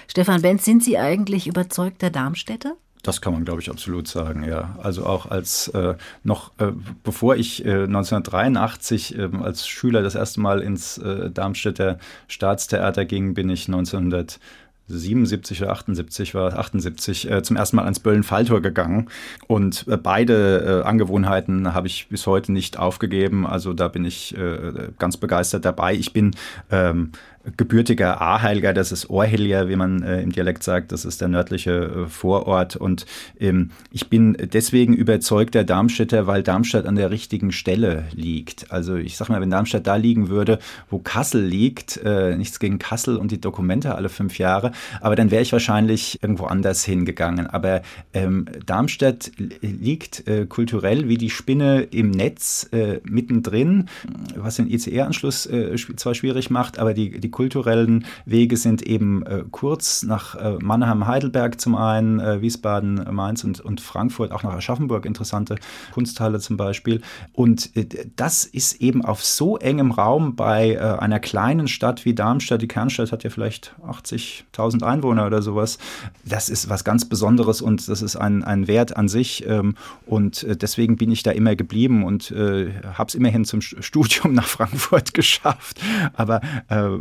Stefan Benz, sind Sie eigentlich überzeugter Darmstädter? Das kann man, glaube ich, absolut sagen, ja. Also auch als äh, noch, äh, bevor ich äh, 1983 ähm, als Schüler das erste Mal ins äh, Darmstädter Staatstheater ging, bin ich 1900 77 oder 78 war 78 äh, zum ersten Mal ans Böllen-Falltor gegangen und äh, beide äh, Angewohnheiten habe ich bis heute nicht aufgegeben. Also da bin ich äh, ganz begeistert dabei. Ich bin ähm, gebürtiger Aheilger, das ist Orhelier, wie man äh, im Dialekt sagt, das ist der nördliche äh, Vorort. Und ähm, ich bin deswegen überzeugter Darmstädter, weil Darmstadt an der richtigen Stelle liegt. Also ich sag mal, wenn Darmstadt da liegen würde, wo Kassel liegt, äh, nichts gegen Kassel und die Dokumente alle fünf Jahre, aber dann wäre ich wahrscheinlich irgendwo anders hingegangen. Aber ähm, Darmstadt liegt äh, kulturell wie die Spinne im Netz äh, mittendrin, was den ICE-Anschluss äh, zwar schwierig macht, aber die, die kulturellen Wege sind eben äh, kurz nach äh, Mannheim, Heidelberg zum einen, äh, Wiesbaden, Mainz und, und Frankfurt, auch nach Aschaffenburg interessante Kunsthalle zum Beispiel. Und äh, das ist eben auf so engem Raum bei äh, einer kleinen Stadt wie Darmstadt. Die Kernstadt hat ja vielleicht 80.000 Einwohner oder sowas. Das ist was ganz Besonderes und das ist ein, ein Wert an sich. Ähm, und äh, deswegen bin ich da immer geblieben und habe es immerhin zum (laughs) Studium nach Frankfurt (laughs) geschafft. Aber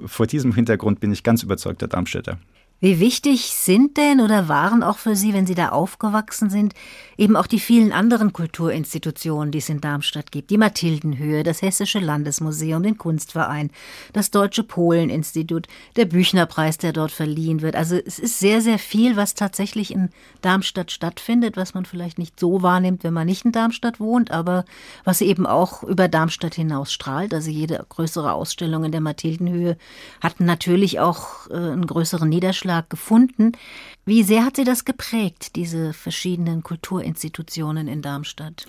vor vor diesem Hintergrund bin ich ganz überzeugter Darmstädter. Wie wichtig sind denn oder waren auch für Sie, wenn Sie da aufgewachsen sind, eben auch die vielen anderen Kulturinstitutionen, die es in Darmstadt gibt? Die Mathildenhöhe, das Hessische Landesmuseum, den Kunstverein, das Deutsche Poleninstitut, der Büchnerpreis, der dort verliehen wird. Also es ist sehr, sehr viel, was tatsächlich in Darmstadt stattfindet, was man vielleicht nicht so wahrnimmt, wenn man nicht in Darmstadt wohnt, aber was eben auch über Darmstadt hinaus strahlt. Also jede größere Ausstellung in der Mathildenhöhe hat natürlich auch äh, einen größeren Niederschlag Niederschlag gefunden. Wie sehr hat Sie das geprägt, diese verschiedenen Kulturinstitutionen in Darmstadt?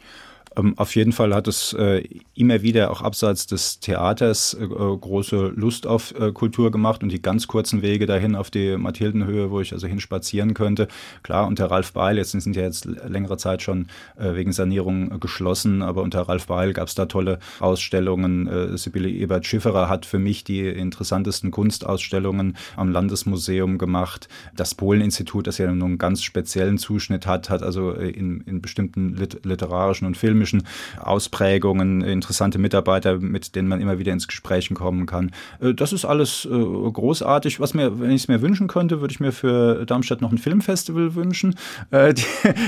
Ähm, auf jeden Fall hat es äh, immer wieder auch abseits des Theaters äh, große Lust auf äh, Kultur gemacht und die ganz kurzen Wege dahin auf die Mathildenhöhe, wo ich also hinspazieren könnte. Klar, unter Ralf Beil, jetzt sind ja jetzt längere Zeit schon wegen Sanierung geschlossen, aber unter Ralf Beil gab es da tolle Ausstellungen. Sibylle Ebert-Schifferer hat für mich die interessantesten Kunstausstellungen am Landesmuseum gemacht. Das Polen-Institut, das ja nun einen ganz speziellen Zuschnitt hat, hat also in, in bestimmten literarischen und filmischen akademischen Ausprägungen, interessante Mitarbeiter, mit denen man immer wieder ins Gespräch kommen kann. Äh, das ist alles äh, großartig. Was mir, wenn ich es mir wünschen könnte, würde ich mir für Darmstadt noch ein Filmfestival wünschen. Äh, (laughs) die,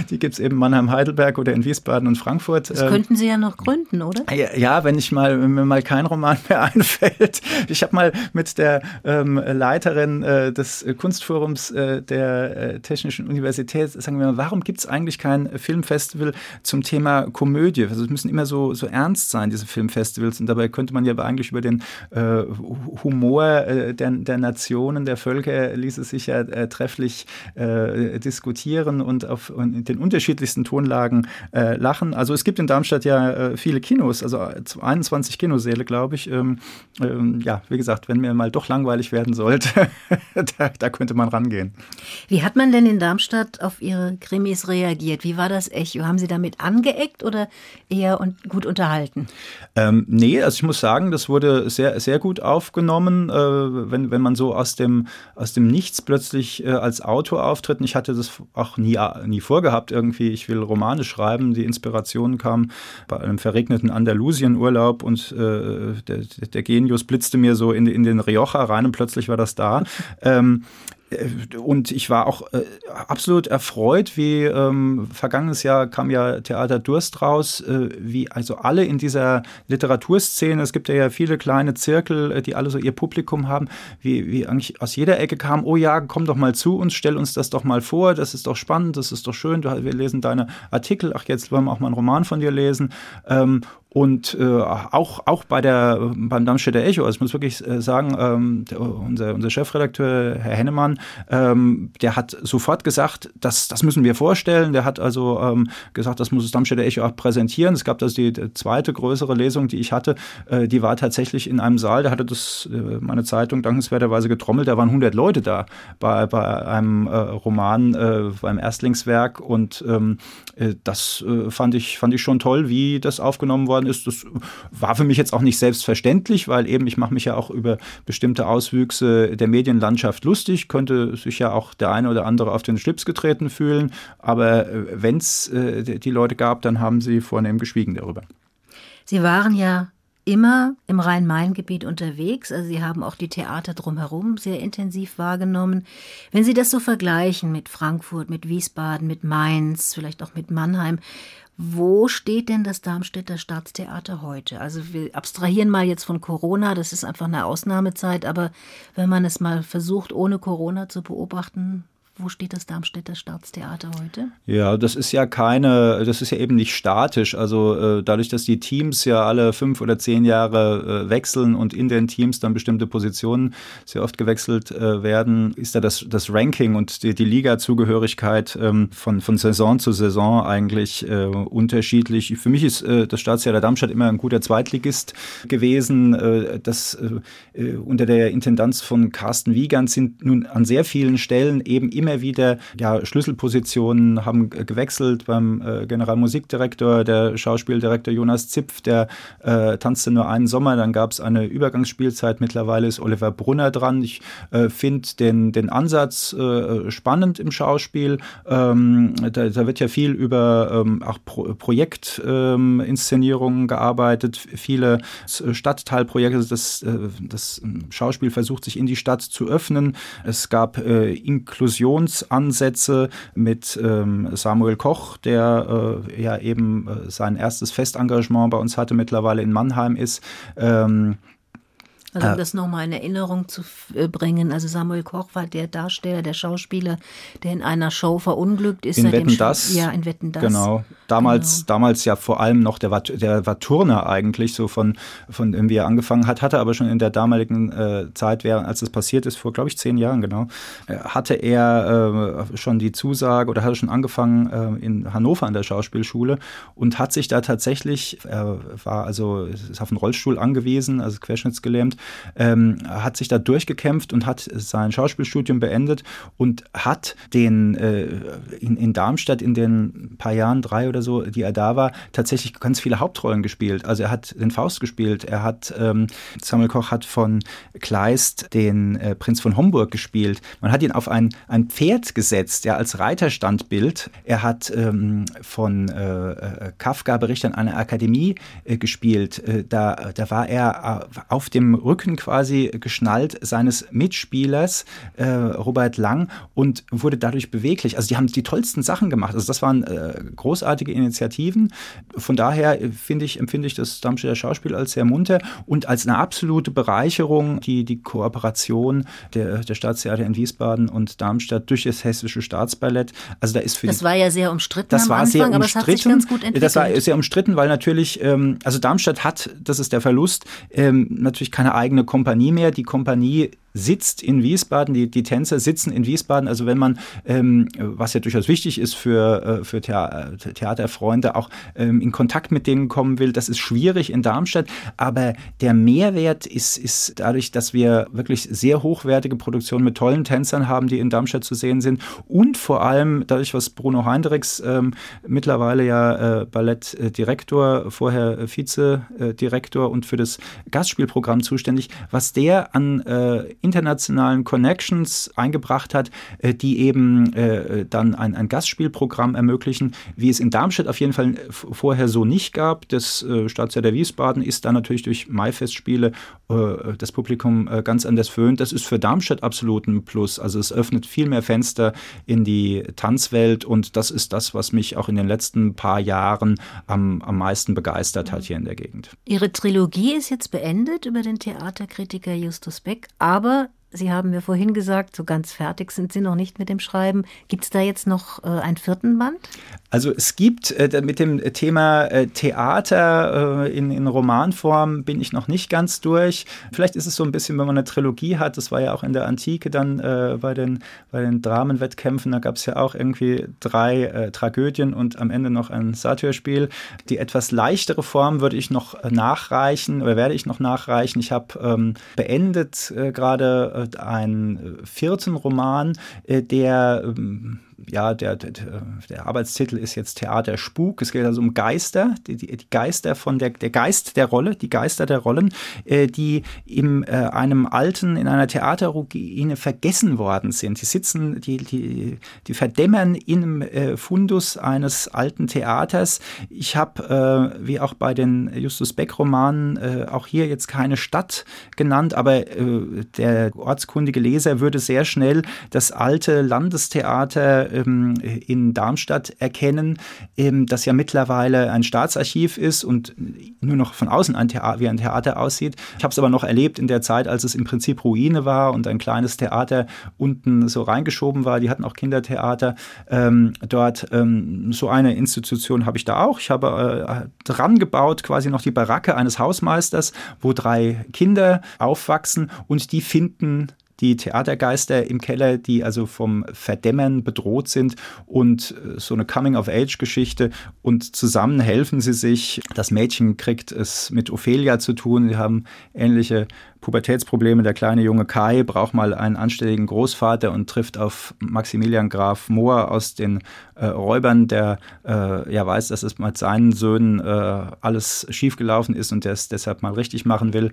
die gibt es eben Mannheim, Heidelberg oder in Wiesbaden und Frankfurt. Das könnten Sie ja noch gründen, oder? Ja, wenn ich mal, wenn mir mal kein Roman mehr (laughs) einfällt. Ich habe mal mit der ähm, Leiterin des Kunstforums der Technischen Universität, sagen wir mal, warum gibt es eigentlich kein Filmfestival zum Thema Komödie? Komödie. Also es müssen immer so, so ernst sein, diese Filmfestivals. Und dabei könnte man ja eigentlich über den äh, Humor äh, der, der Nationen, der Völker ließe sich ja äh, trefflich äh, diskutieren und auf und den unterschiedlichsten Tonlagen äh, lachen. Also es gibt in Darmstadt ja äh, viele Kinos, also 21 Kinosäle, glaube ich. Ähm, ähm, ja, wie gesagt, wenn mir mal doch langweilig werden sollte, (laughs) da, da könnte man rangehen. Wie hat man denn in Darmstadt auf Ihre Krimis reagiert? Wie war das Echo? Haben Sie damit angeeckt oder eher und gut unterhalten? Ähm, nee, also ich muss sagen, das wurde sehr, sehr gut aufgenommen, äh, wenn, wenn man so aus dem, aus dem Nichts plötzlich äh, als Autor auftritt. Und ich hatte das auch nie, nie vorgehabt, irgendwie, ich will Romane schreiben. Die Inspiration kam bei einem verregneten Andalusien-Urlaub und äh, der, der Genius blitzte mir so in, in den Rioja rein und plötzlich war das da. (laughs) ähm, äh, und ich war auch äh, absolut erfreut, wie ähm, vergangenes Jahr kam ja Theater Durst raus, äh, wie also alle in dieser Literaturszene, es gibt ja viele kleine Zirkel, äh, die alle so ihr Publikum haben, wie, wie eigentlich aus jeder Ecke kam, oh ja, komm doch mal zu uns, stell uns das doch mal vor, das ist doch spannend, das ist doch schön, wir lesen deine Artikel, ach jetzt wollen wir auch mal einen Roman von dir lesen. Ähm, und äh, auch, auch bei der, beim Darmstädter Echo, also ich muss wirklich äh, sagen, ähm, der, unser, unser Chefredakteur, Herr Hennemann, ähm, der hat sofort gesagt, das, das müssen wir vorstellen. Der hat also ähm, gesagt, das muss das Darmstädter Echo auch präsentieren. Es gab also die, die zweite größere Lesung, die ich hatte, äh, die war tatsächlich in einem Saal, da hatte das äh, meine Zeitung dankenswerterweise getrommelt, da waren 100 Leute da bei, bei einem äh, Roman, äh, beim Erstlingswerk und ähm, äh, das äh, fand, ich, fand ich schon toll, wie das aufgenommen worden worden ist. Das war für mich jetzt auch nicht selbstverständlich, weil eben ich mache mich ja auch über bestimmte Auswüchse der Medienlandschaft lustig, könnte sich ja auch der eine oder andere auf den Schlips getreten fühlen. Aber äh, wenn es äh, die Leute gab, dann haben sie vornehm geschwiegen darüber. Sie waren ja immer im Rhein-Main-Gebiet unterwegs. Also Sie haben auch die Theater drumherum sehr intensiv wahrgenommen. Wenn Sie das so vergleichen mit Frankfurt, mit Wiesbaden, mit Mainz, vielleicht auch mit Mannheim, wo steht denn das Darmstädter Staatstheater heute? Also wir abstrahieren mal jetzt von Corona, das ist einfach eine Ausnahmezeit, aber wenn man es mal versucht, ohne Corona zu beobachten, wo steht das Darmstädter Staatstheater heute? Ja, das ist ja keine, das ist ja eben nicht statisch. Also äh, dadurch, dass die Teams ja alle fünf oder zehn Jahre äh, wechseln und in den Teams dann bestimmte Positionen sehr oft gewechselt äh, werden, ist da das, das Ranking und die, die Liga-Zugehörigkeit ähm, von, von Saison zu Saison eigentlich unterschiedlich. Für mich ist das Staatstheater Darmstadt immer ein guter Zweitligist gewesen. Das unter der Intendanz von Carsten Wiegand sind nun an sehr vielen Stellen eben immer immer wieder ja, Schlüsselpositionen haben gewechselt beim äh, Generalmusikdirektor, der Schauspieldirektor Jonas Zipf, der äh, tanzte nur einen Sommer, dann gab es eine Übergangsspielzeit, mittlerweile ist Oliver Brunner dran. Ich äh, finde den, den Ansatz äh, spannend im Schauspiel. Ähm, da, da, wird ja viel über ähm, auch Pro Projektinszenierungen ähm, gearbeitet, viele Stadtteilprojekte, das, äh, das Schauspiel versucht sich in die Stadt zu öffnen. Es gab äh, Inklusion Kommunikationsansätze mit ähm, Samuel Koch, der äh, ja eben äh, sein erstes Festengagement bei uns hatte, mittlerweile in Mannheim ist. Ähm, also um äh, das nochmal in Erinnerung zu äh, bringen, also Samuel Koch war der Darsteller, der Schauspieler, der in einer Show verunglückt ist. In Wetten das? Ja, in Wetten das. Genau. Damals, genau. damals ja vor allem noch, der der war Turner eigentlich, so von, von dem wie er angefangen hat, hatte aber schon in der damaligen äh, Zeit, während, als das passiert ist, vor glaube ich zehn Jahren genau, äh, hatte er äh, schon die Zusage oder hatte schon angefangen äh, in Hannover an der Schauspielschule und hat sich da tatsächlich, er war also ist auf einen Rollstuhl angewiesen, also querschnittsgelähmt, ähm, hat sich da durchgekämpft und hat sein Schauspielstudium beendet und hat den äh, in, in Darmstadt in den paar Jahren, drei oder so, die er da war, tatsächlich ganz viele Hauptrollen gespielt. Also er hat den Faust gespielt, er hat, ähm, Samuel Koch hat von Kleist den äh, Prinz von Homburg gespielt. Man hat ihn auf ein, ein Pferd gesetzt, ja, als Reiterstandbild. Er hat ähm, von äh, äh Kafka Bericht an einer Akademie äh, gespielt. Äh, da, da war er äh, auf dem Rücken quasi geschnallt seines Mitspielers Robert Lang und wurde dadurch beweglich. Also die haben die tollsten Sachen gemacht. Also das waren äh, großartige Initiativen. Von daher finde ich, empfinde ich das Darmstädter Schauspiel als sehr munter und als eine absolute Bereicherung, die, die Kooperation der, der Staatstheater in Wiesbaden und Darmstadt durch das Hessische Staatsballett. Also da ist für Das war ja sehr umstritten das war Anfang, sehr aber es hat sich ganz gut entwickelt. Das war sehr umstritten, weil natürlich, ähm, also Darmstadt hat, das ist der Verlust, ähm, natürlich keine eigene Kompanie mehr. Die Kompanie sitzt in Wiesbaden, die, die Tänzer sitzen in Wiesbaden. Also wenn man, ähm, was ja durchaus wichtig ist für, äh, für Thea Theaterfreunde, auch ähm, in Kontakt mit denen kommen will, das ist schwierig in Darmstadt. Aber der Mehrwert ist, ist dadurch, dass wir wirklich sehr hochwertige Produktionen mit tollen Tänzern haben, die in Darmstadt zu sehen sind. Und vor allem dadurch, was Bruno Heindricks ähm, mittlerweile ja äh, Ballettdirektor, vorher Vizedirektor und für das Gastspielprogramm zuständig, was der an äh, internationalen Connections eingebracht hat, äh, die eben äh, dann ein, ein Gastspielprogramm ermöglichen, wie es in Darmstadt auf jeden Fall vorher so nicht gab. Das äh, Staatstheater Wiesbaden ist dann natürlich durch Maifestspiele das Publikum ganz anders föhnt. Das ist für Darmstadt absolut ein Plus. Also es öffnet viel mehr Fenster in die Tanzwelt und das ist das, was mich auch in den letzten paar Jahren am, am meisten begeistert hat hier in der Gegend. Ihre Trilogie ist jetzt beendet über den Theaterkritiker Justus Beck, aber Sie haben mir vorhin gesagt, so ganz fertig sind Sie noch nicht mit dem Schreiben. Gibt es da jetzt noch äh, einen vierten Band? Also es gibt äh, mit dem Thema äh, Theater äh, in, in, Romanform bin ich noch nicht ganz durch. Vielleicht ist es so ein bisschen, wenn man eine Trilogie hat, das war ja auch in der Antike dann äh, bei, den, bei den Dramenwettkämpfen, da gab es ja auch irgendwie drei äh, Tragödien und am Ende noch ein Satyrspiel. Die etwas leichtere Form würde ich noch nachreichen oder werde ich noch nachreichen. Ich habe ähm, beendet gerade einen vierten Roman, der ähm, ja, der, der, der Arbeitstitel ist jetzt Theater Spuk. Es geht also um Geister, die, die, Geister von der, der Geist der Rolle, die Geister der Rollen, äh, die in äh, einem alten, in einer Theaterruine vergessen worden sind. Die sitzen, die, die, die verdämmern im äh, Fundus eines alten Theaters. Ich habe, äh, wie auch bei den Justus Beck-Romanen, äh, auch hier jetzt keine Stadt genannt, aber äh, der ortskundige Leser würde sehr schnell das alte Landestheater ähm, in Darmstadt erkennen, ähm, das ja mittlerweile ein Staatsarchiv ist und nur noch von außen ein Theater, wie ein Theater aussieht. Ich habe es aber noch erlebt in der Zeit, als es im Prinzip Ruine war und ein kleines Theater unten so reingeschoben war. Die hatten auch Kindertheater ähm, dort. Ähm, so eine Institution habe ich da auch. Ich habe äh, dran gebaut quasi noch die Baracke eines Hausmeisters, wo drei Kinder aufwachsen und die finden die Theatergeister im Keller, die also vom Verdämmern bedroht sind und äh, so eine Coming-of-Age-Geschichte und zusammen helfen sie sich. Das Mädchen kriegt es mit Ophelia zu tun. Sie haben ähnliche Pubertätsprobleme. Der kleine junge Kai braucht mal einen anständigen Großvater und trifft auf Maximilian Graf Mohr aus den äh, Räubern, der äh, ja weiß, dass es mit seinen Söhnen äh, alles schiefgelaufen ist und der es deshalb mal richtig machen will.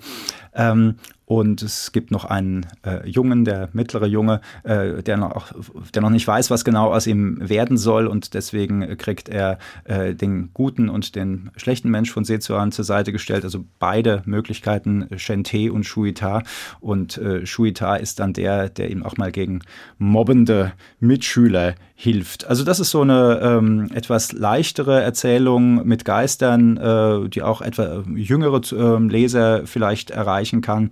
Ähm, und es gibt noch einen äh, Jungen, der mittlere Junge, äh, der, noch, der noch nicht weiß, was genau aus ihm werden soll. Und deswegen kriegt er äh, den guten und den schlechten Mensch von Sezuan zur Seite gestellt. Also beide Möglichkeiten, Shente und Shuita. Und äh, Shuita ist dann der, der ihm auch mal gegen mobbende Mitschüler hilft. Also das ist so eine ähm, etwas leichtere Erzählung mit Geistern, äh, die auch etwa jüngere äh, Leser vielleicht erreichen kann.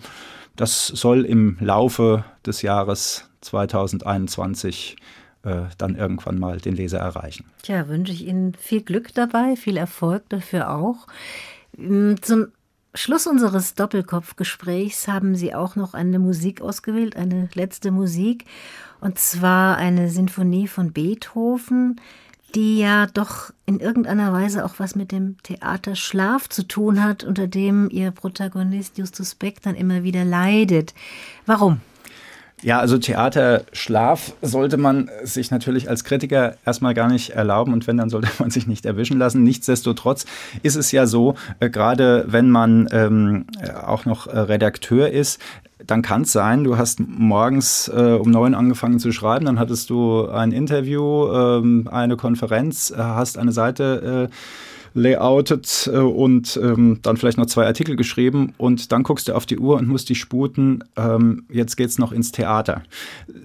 Das soll im Laufe des Jahres 2021 äh, dann irgendwann mal den Leser erreichen. Tja, wünsche ich Ihnen viel Glück dabei, viel Erfolg dafür auch. Mm, zum Schluss unseres Doppelkopfgesprächs haben Sie auch noch eine Musik ausgewählt, eine letzte Musik, und zwar eine Sinfonie von Beethoven, die ja doch in irgendeiner Weise auch was mit dem Theater Schlaf zu tun hat, unter dem Ihr Protagonist Justus Beck dann immer wieder leidet. Warum? Ja, also Theaterschlaf sollte man sich natürlich als Kritiker erstmal gar nicht erlauben und wenn, dann sollte (laughs) man sich nicht erwischen lassen. Nichtsdestotrotz ist es ja so, äh, gerade wenn man ähm, auch noch äh, Redakteur ist, dann kann es sein, du hast morgens äh, um neun angefangen zu schreiben, dann hattest du ein Interview, ähm, eine Konferenz, äh, hast eine Seite äh, layoutet äh, und ähm, dann vielleicht noch zwei Artikel geschrieben und dann guckst du auf die Uhr und musst dich sputen, ähm, jetzt geht's noch ins Theater.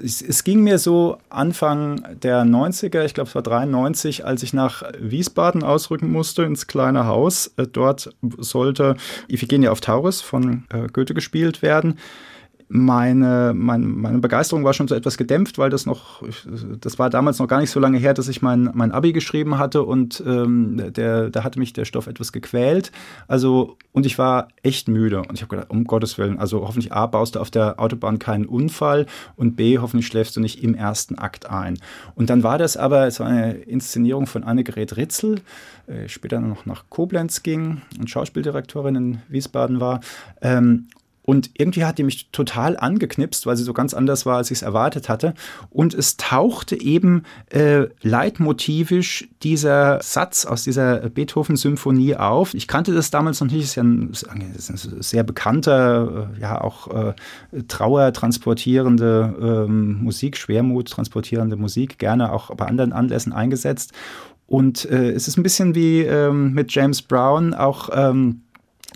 Es, es, ging mir so Anfang der 90er, ich glaube es war 93, als ich nach Wiesbaden ausrücken musste, ins kleine Haus. Äh, dort sollte Iphigenie auf Tauris von äh, Goethe gespielt werden meine, meine, meine Begeisterung war schon so etwas gedämpft, weil das noch, das war damals noch gar nicht so lange her, dass ich mein, mein Abi geschrieben hatte und ähm, der, da hatte mich der Stoff etwas gequält. Also, und ich war echt müde. Und ich habe gedacht, um Gottes Willen, also hoffentlich A, baust du auf der Autobahn keinen Unfall und B, hoffentlich schläfst du nicht im ersten Akt ein. Und dann war das aber so eine Inszenierung von Annegret Ritzel, äh, später noch nach Koblenz ging und Schauspieldirektorin in Wiesbaden war. Ähm, und irgendwie hat die mich total angeknipst, weil sie so ganz anders war, als ich es erwartet hatte. Und es tauchte eben äh, leitmotivisch dieser Satz aus dieser Beethoven-Symphonie auf. Ich kannte das damals noch nicht. Es ist ja ein, ein sehr bekannter, äh, ja auch äh, Trauer transportierende ähm, Musik, Schwermut transportierende Musik, gerne auch bei anderen Anlässen eingesetzt. Und äh, es ist ein bisschen wie ähm, mit James Brown auch. Ähm,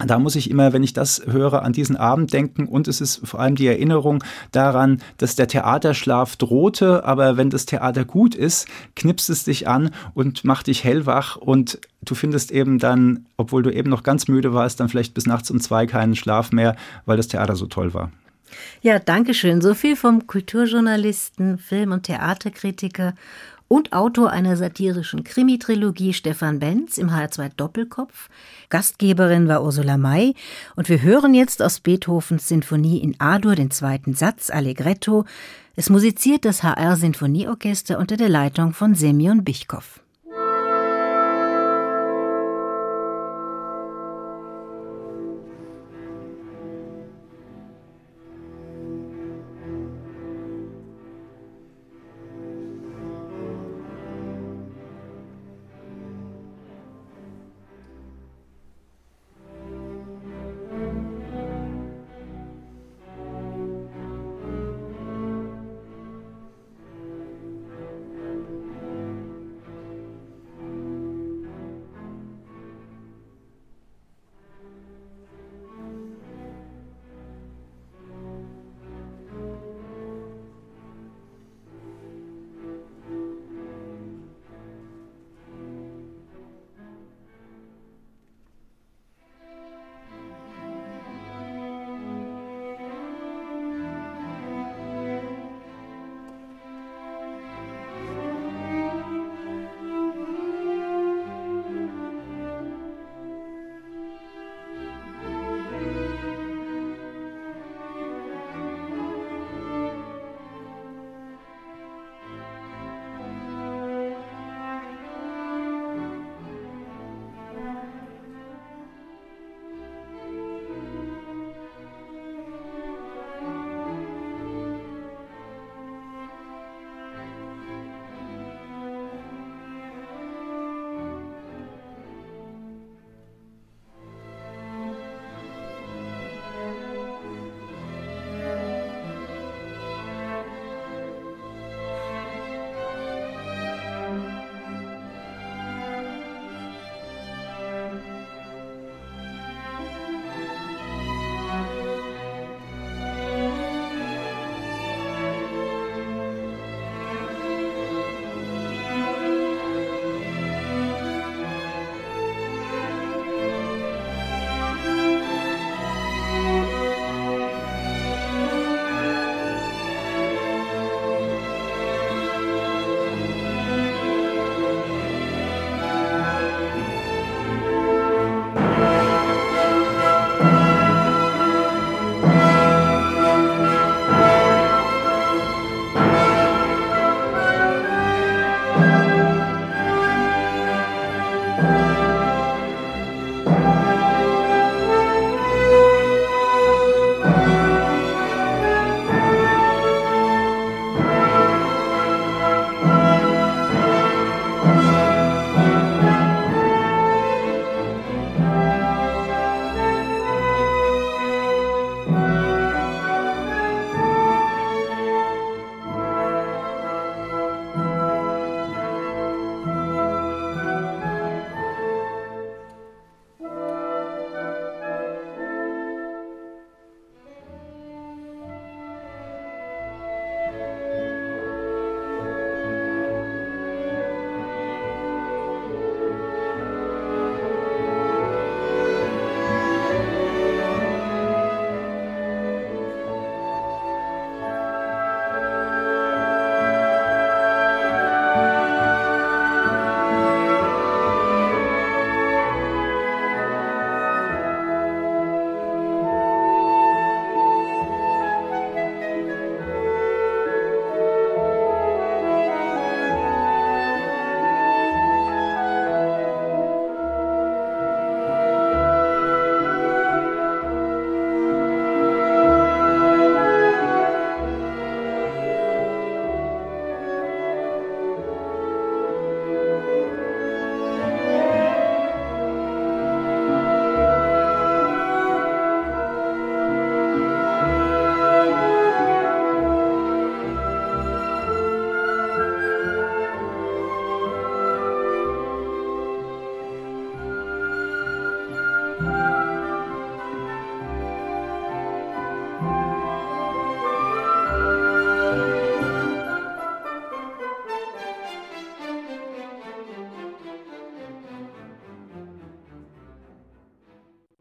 da muss ich immer, wenn ich das höre, an diesen Abend denken und es ist vor allem die Erinnerung daran, dass der Theaterschlaf drohte, aber wenn das Theater gut ist, knipst es dich an und macht dich hellwach und du findest eben dann, obwohl du eben noch ganz müde warst, dann vielleicht bis nachts um zwei keinen Schlaf mehr, weil das Theater so toll war. Ja, danke schön. So viel vom Kulturjournalisten, Film- und Theaterkritiker und Autor einer satirischen Krimitrilogie Stefan Benz im HR2 Doppelkopf. Gastgeberin war Ursula May und wir hören jetzt aus Beethovens Sinfonie in A-Dur den zweiten Satz Allegretto. Es musiziert das HR Sinfonieorchester unter der Leitung von Semyon Bichkow.